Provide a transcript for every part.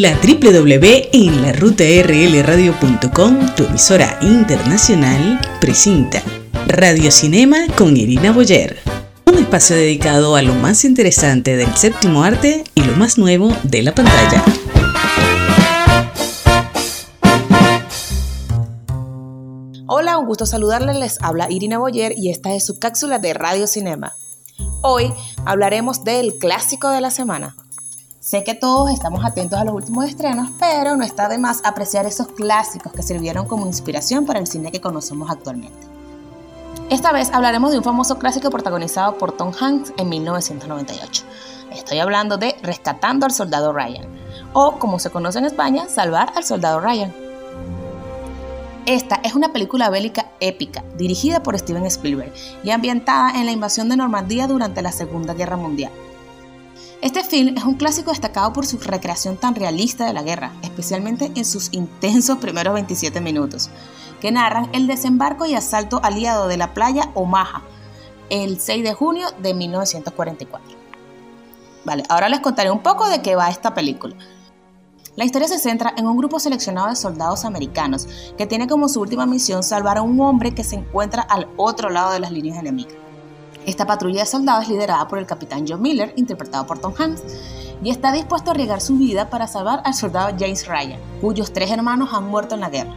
La www tu emisora internacional, presenta Radio Cinema con Irina Boyer. Un espacio dedicado a lo más interesante del séptimo arte y lo más nuevo de la pantalla. Hola, un gusto saludarles. Les habla Irina Boyer y esta es su cápsula de Radio Cinema. Hoy hablaremos del clásico de la semana. Sé que todos estamos atentos a los últimos estrenos, pero no está de más apreciar esos clásicos que sirvieron como inspiración para el cine que conocemos actualmente. Esta vez hablaremos de un famoso clásico protagonizado por Tom Hanks en 1998. Estoy hablando de Rescatando al Soldado Ryan, o como se conoce en España, Salvar al Soldado Ryan. Esta es una película bélica épica, dirigida por Steven Spielberg y ambientada en la invasión de Normandía durante la Segunda Guerra Mundial. Este film es un clásico destacado por su recreación tan realista de la guerra, especialmente en sus intensos primeros 27 minutos, que narran el desembarco y asalto aliado de la playa Omaha el 6 de junio de 1944. Vale, ahora les contaré un poco de qué va esta película. La historia se centra en un grupo seleccionado de soldados americanos que tiene como su última misión salvar a un hombre que se encuentra al otro lado de las líneas enemigas. Esta patrulla de soldados es liderada por el capitán John Miller, interpretado por Tom Hanks, y está dispuesto a arriesgar su vida para salvar al soldado James Ryan, cuyos tres hermanos han muerto en la guerra.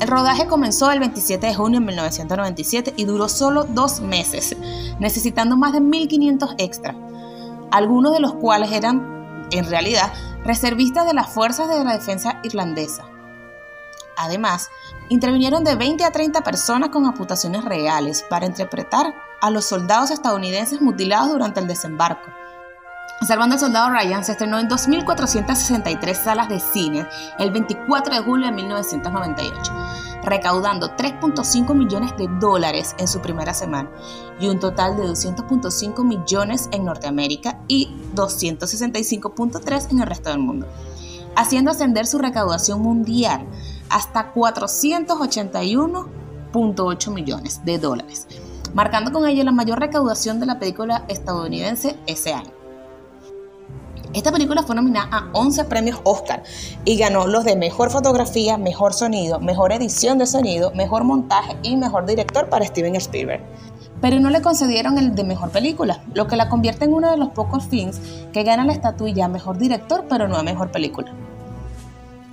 El rodaje comenzó el 27 de junio de 1997 y duró solo dos meses, necesitando más de 1.500 extras, algunos de los cuales eran, en realidad, reservistas de las fuerzas de la defensa irlandesa. Además, intervinieron de 20 a 30 personas con amputaciones reales para interpretar a los soldados estadounidenses mutilados durante el desembarco. Salvando al soldado Ryan se estrenó en 2.463 salas de cine el 24 de julio de 1998, recaudando 3.5 millones de dólares en su primera semana y un total de 200.5 millones en Norteamérica y 265.3 en el resto del mundo, haciendo ascender su recaudación mundial hasta 481.8 millones de dólares, marcando con ello la mayor recaudación de la película estadounidense ese año. Esta película fue nominada a 11 premios Oscar y ganó los de mejor fotografía, mejor sonido, mejor edición de sonido, mejor montaje y mejor director para Steven Spielberg. Pero no le concedieron el de mejor película, lo que la convierte en uno de los pocos films que gana la estatuilla mejor director, pero no a mejor película.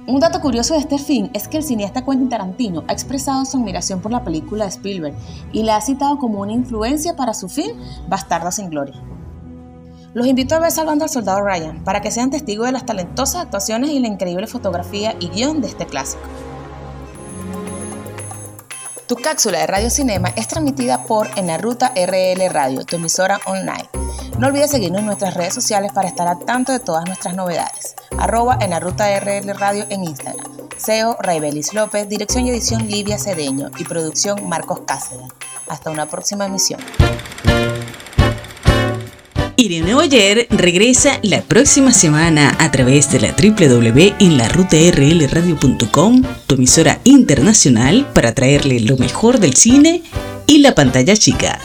Un dato curioso de este film es que el cineasta Quentin Tarantino ha expresado su admiración por la película de Spielberg y la ha citado como una influencia para su film Bastardo sin Gloria. Los invito a ver Salvando al Soldado Ryan para que sean testigos de las talentosas actuaciones y la increíble fotografía y guion de este clásico. Tu cápsula de Radio Cinema es transmitida por En la Ruta RL Radio, tu emisora online. No olvides seguirnos en nuestras redes sociales para estar al tanto de todas nuestras novedades. Arroba en la ruta RL Radio en Instagram. SEO Raibelis López, dirección y edición Livia Cedeño y producción Marcos Cáceres. Hasta una próxima emisión. Irene Boyer regresa la próxima semana a través de la www.enlarutarlradio.com, tu emisora internacional, para traerle lo mejor del cine y la pantalla chica.